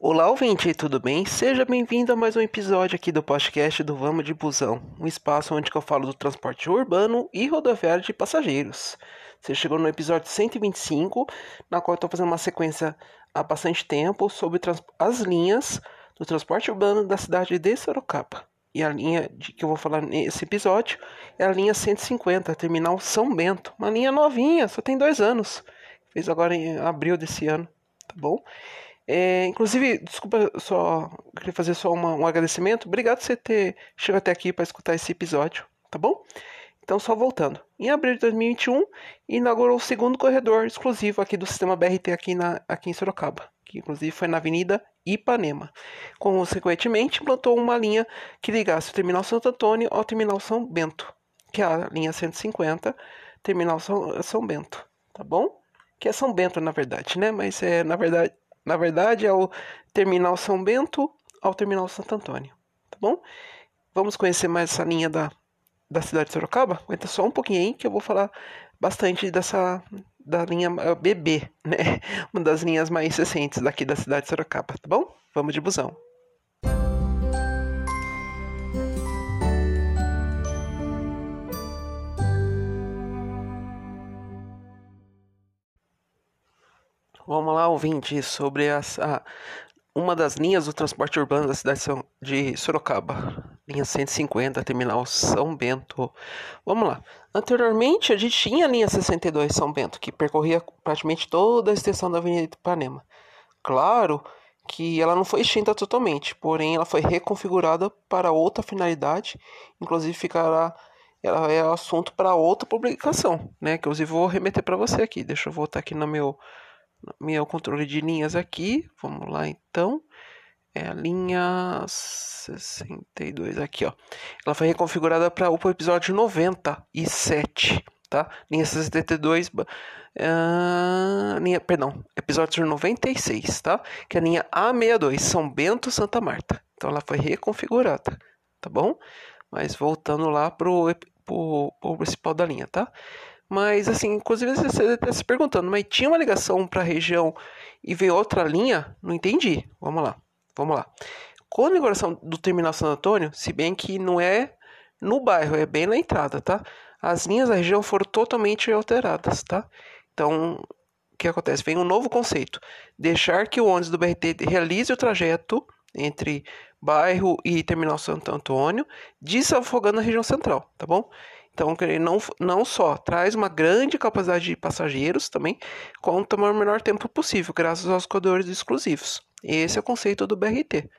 Olá, ouvinte, tudo bem? Seja bem-vindo a mais um episódio aqui do podcast do Vamos de Busão, um espaço onde eu falo do transporte urbano e rodoviário de passageiros. Você chegou no episódio 125, na qual eu estou fazendo uma sequência há bastante tempo sobre as linhas do transporte urbano da cidade de Sorocaba. E a linha de que eu vou falar nesse episódio é a linha 150, terminal São Bento. Uma linha novinha, só tem dois anos. Fez agora em abril desse ano, tá bom? É, inclusive, desculpa, só queria fazer só uma, um agradecimento. Obrigado por você ter chegado até aqui para escutar esse episódio, tá bom? Então, só voltando. Em abril de 2021, inaugurou o segundo corredor exclusivo aqui do sistema BRT aqui, na, aqui em Sorocaba, que inclusive foi na Avenida Ipanema. Consequentemente, implantou uma linha que ligasse o Terminal Santo Antônio ao Terminal São Bento, que é a linha 150, Terminal São, São Bento, tá bom? Que é São Bento, na verdade, né? Mas é, na verdade, na verdade, é o Terminal São Bento ao Terminal Santo Antônio, tá bom? Vamos conhecer mais essa linha da, da cidade de Sorocaba? Aguenta só um pouquinho aí que eu vou falar bastante dessa da linha BB, né? Uma das linhas mais recentes daqui da cidade de Sorocaba, tá bom? Vamos de busão. Vamos lá, ouvinte, sobre essa, uma das linhas do transporte urbano da cidade de Sorocaba, linha 150, terminal São Bento. Vamos lá. Anteriormente, a gente tinha a linha 62 São Bento, que percorria praticamente toda a extensão da Avenida Ipanema. Claro que ela não foi extinta totalmente, porém ela foi reconfigurada para outra finalidade, inclusive ficará ela é assunto para outra publicação, né? Que eu vou remeter para você aqui. Deixa eu voltar aqui no meu meu controle de linhas aqui. Vamos lá então. É a linha 62 aqui, ó. Ela foi reconfigurada para o episódio 97, tá? Linha 62, uh, linha, perdão, episódio 96, tá? Que é a linha A62, São Bento, Santa Marta. Então ela foi reconfigurada, tá bom? Mas voltando lá pro, pro principal da linha, tá? Mas, assim, inclusive você está se perguntando, mas tinha uma ligação para a região e veio outra linha? Não entendi. Vamos lá, vamos lá. Com a inauguração do Terminal Santo Antônio, se bem que não é no bairro, é bem na entrada, tá? As linhas da região foram totalmente alteradas, tá? Então, o que acontece? Vem um novo conceito: deixar que o ônibus do BRT realize o trajeto entre bairro e Terminal Santo Antônio, desafogando a região central, tá bom? Então, ele não, não só traz uma grande capacidade de passageiros também, como tomar o menor tempo possível, graças aos corredores exclusivos. Esse é o conceito do BRT.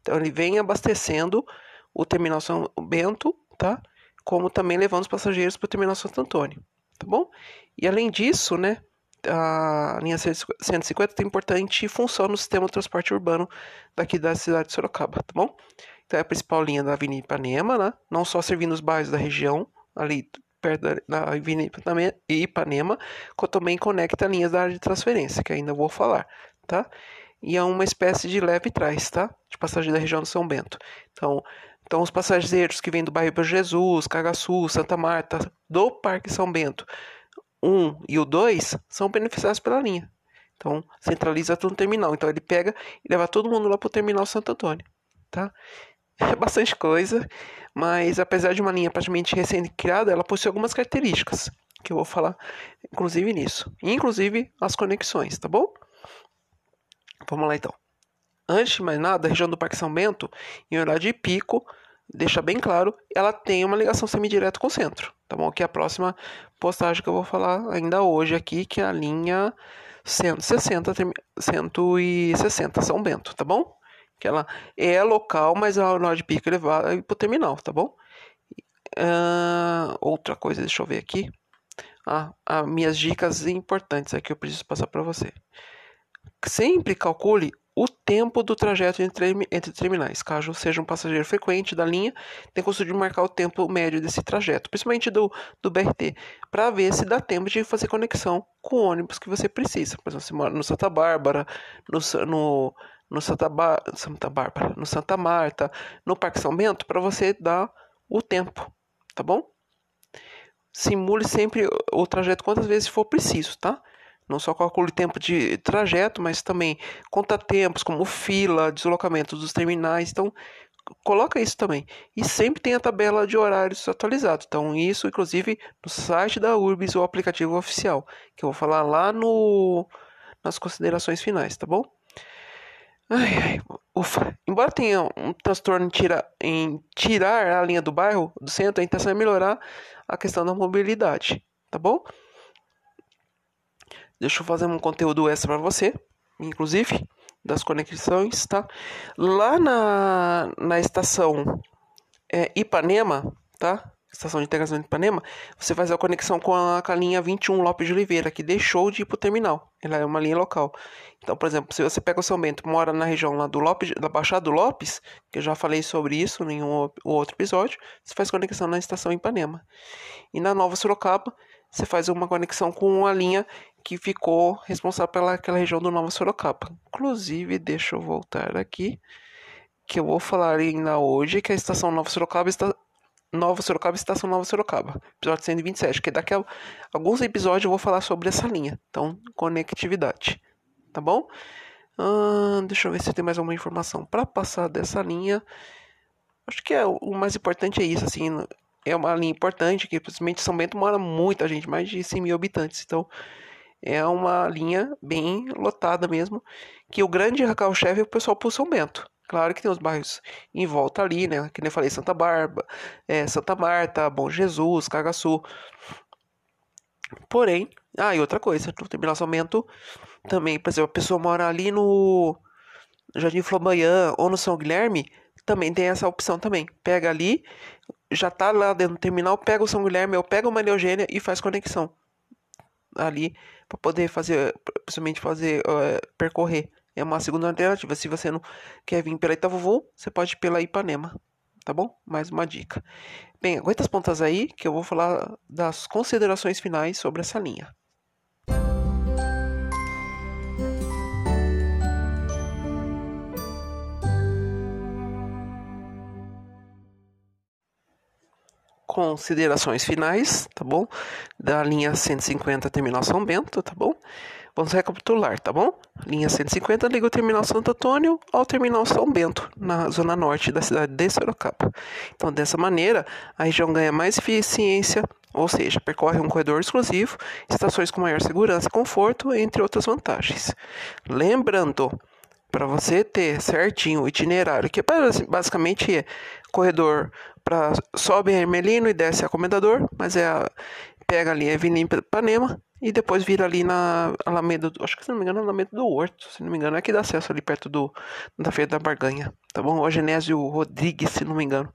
Então, ele vem abastecendo o terminal São Bento, tá? Como também levando os passageiros para o terminal Santo Antônio, tá bom? E além disso, né, a linha 150 tem importante função no sistema de transporte urbano daqui da cidade de Sorocaba, tá bom? Então é a principal linha da Avenida Ipanema, né? Não só servindo os bairros da região, ali perto da, Avenida Ipanema, que também conecta linhas da área de transferência, que ainda vou falar, tá? E é uma espécie de leve trás, tá? De passagem da região do São Bento. Então, então os passageiros que vêm do bairro Jesus, Cagaçu, Santa Marta, do Parque São Bento, 1 um e o 2 são beneficiados pela linha. Então, centraliza tudo no terminal. Então, ele pega e leva todo mundo lá para o terminal Santo Antônio, tá? É bastante coisa, mas apesar de uma linha praticamente recém-criada, ela possui algumas características que eu vou falar, inclusive nisso, inclusive as conexões, tá bom? Vamos lá então. Antes de mais nada, a região do Parque São Bento, em horário de pico, deixa bem claro, ela tem uma ligação semidireta com o centro, tá bom? Que é a próxima postagem que eu vou falar ainda hoje aqui, que é a linha 160, 160 São Bento, tá bom? Que ela é local, mas a hora de pico ele vai para o terminal, tá bom? Uh, outra coisa, deixa eu ver aqui. Ah, ah, minhas dicas importantes aqui eu preciso passar para você. Sempre calcule o tempo do trajeto entre, entre terminais. Caso seja um passageiro frequente da linha, tem costume de marcar o tempo médio desse trajeto, principalmente do, do BRT, para ver se dá tempo de fazer conexão com o ônibus que você precisa. Por exemplo, você mora no Santa Bárbara, no, no no Santa, ba Santa Bárbara, no Santa Marta, no Parque São Bento, para você dar o tempo, tá bom? Simule sempre o trajeto quantas vezes for preciso, tá? Não só calcula o tempo de trajeto, mas também conta tempos, como fila, deslocamento dos terminais. Então, coloca isso também. E sempre tem a tabela de horários atualizado. Então, isso, inclusive, no site da Urbis, o aplicativo oficial, que eu vou falar lá no nas considerações finais, tá bom? Ai, ai, ufa. Embora tenha um transtorno em, tira, em tirar a linha do bairro, do centro, a intenção é melhorar a questão da mobilidade, tá bom? Deixa eu fazer um conteúdo extra para você, inclusive das conexões, tá? Lá na, na estação é, Ipanema, tá? Estação de integração de Ipanema, você faz a conexão com a, com a linha 21 Lopes de Oliveira, que deixou de ir para o terminal. Ela é uma linha local. Então, por exemplo, se você pega o São Bento, mora na região lá do Lopes, da Baixada do Lopes, que eu já falei sobre isso em um outro episódio, você faz conexão na estação Ipanema. E na Nova Sorocaba, você faz uma conexão com a linha que ficou responsável pelaquela região do Nova Sorocaba. Inclusive, deixa eu voltar aqui, que eu vou falar ainda hoje que a estação Nova Sorocaba está Nova Sorocaba Estação Nova Sorocaba, episódio 127, que daqui a alguns episódios eu vou falar sobre essa linha. Então, conectividade, tá bom? deixa eu ver se tem mais alguma informação para passar dessa linha. Acho que é, o mais importante é isso, assim, é uma linha importante que principalmente São Bento mora muita gente, mais de 100 mil habitantes, então é uma linha bem lotada mesmo, que o grande carro-chefe é o pessoal por São Bento. Claro que tem os bairros em volta ali, né? Que nem eu falei, Santa Bárbara, é, Santa Marta, Bom Jesus, Cagaçu. Porém, ah, e outra coisa, no terminal Bento também, por exemplo, a pessoa mora ali no Jardim Flamboyant ou no São Guilherme, também tem essa opção também. Pega ali, já tá lá dentro do terminal, pega o São Guilherme ou pega uma Neogênia e faz conexão ali para poder fazer, principalmente fazer, uh, percorrer. É uma segunda alternativa. Se você não quer vir pela Itavovô, você pode ir pela Ipanema, tá bom? Mais uma dica. Bem, aguenta as pontas aí que eu vou falar das considerações finais sobre essa linha. considerações finais, tá bom? Da linha 150 terminal São Bento, tá bom? Vamos recapitular, tá bom? Linha 150 liga o terminal Santo Antônio ao terminal São Bento, na zona norte da cidade de Sorocaba. Então, dessa maneira, a região ganha mais eficiência, ou seja, percorre um corredor exclusivo, estações com maior segurança e conforto, entre outras vantagens. Lembrando, para você ter certinho o itinerário, que basicamente é corredor para sobe a Hermelino e desce a Comendador, mas é a, pega ali a Avenida Ipanema e depois vira ali na Alameda, do, acho que se não me engano, Alameda do Horto, se não me engano, é que dá acesso ali perto do da Feira da Barganha, tá bom? O Genésio Rodrigues, se não me engano.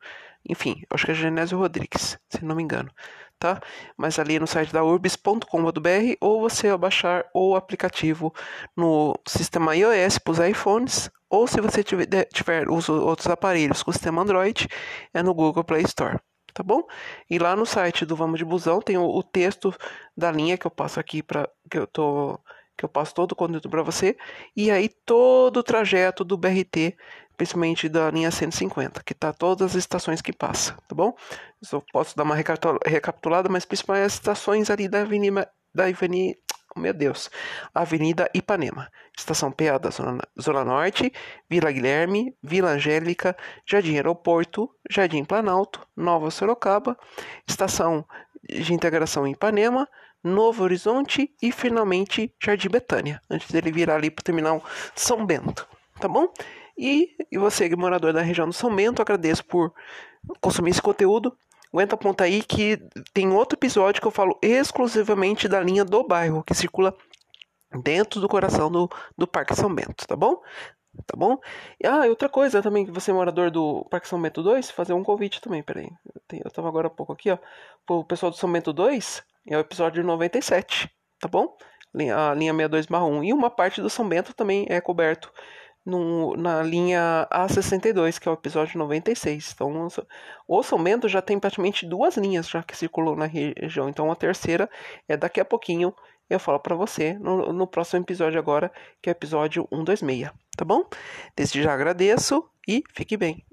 Enfim, acho que é Genésio Rodrigues, se não me engano, tá? Mas ali no site da urbis.com.br ou você baixar o aplicativo no sistema iOS para os iPhones ou se você tiver, tiver os outros aparelhos com sistema Android, é no Google Play Store tá bom? E lá no site do Vamos de Busão tem o, o texto da linha que eu passo aqui para que eu tô que eu passo todo o conteúdo para você e aí todo o trajeto do BRT, principalmente da linha 150, que tá todas as estações que passa, tá bom? Eu só posso dar uma recapitulada, mas principalmente as estações ali da Avenida da Avenida meu Deus. Avenida Ipanema, Estação PA da Zona, Zona Norte, Vila Guilherme, Vila Angélica, Jardim Aeroporto, Jardim Planalto, Nova Sorocaba, Estação de Integração Ipanema, Novo Horizonte e finalmente Jardim Betânia, antes dele virar ali para o terminal São Bento, tá bom? E, e você, morador da região do São Bento, agradeço por consumir esse conteúdo. Aguenta a ponta aí que tem outro episódio que eu falo exclusivamente da linha do bairro, que circula dentro do coração do, do Parque São Bento, tá bom? Tá bom? E, ah, outra coisa também, que você é morador do Parque São Bento 2, fazer um convite também, peraí. Eu, tenho, eu tava agora há pouco aqui, ó. Pro pessoal do São Bento 2, é o episódio 97, tá bom? A linha 62 1. E uma parte do São Bento também é coberto no, na linha A62, que é o episódio 96. Então, o São Bento já tem praticamente duas linhas já que circulou na região. Então, a terceira é daqui a pouquinho. Eu falo para você no, no próximo episódio agora, que é o episódio 126, tá bom? Desde já agradeço e fique bem.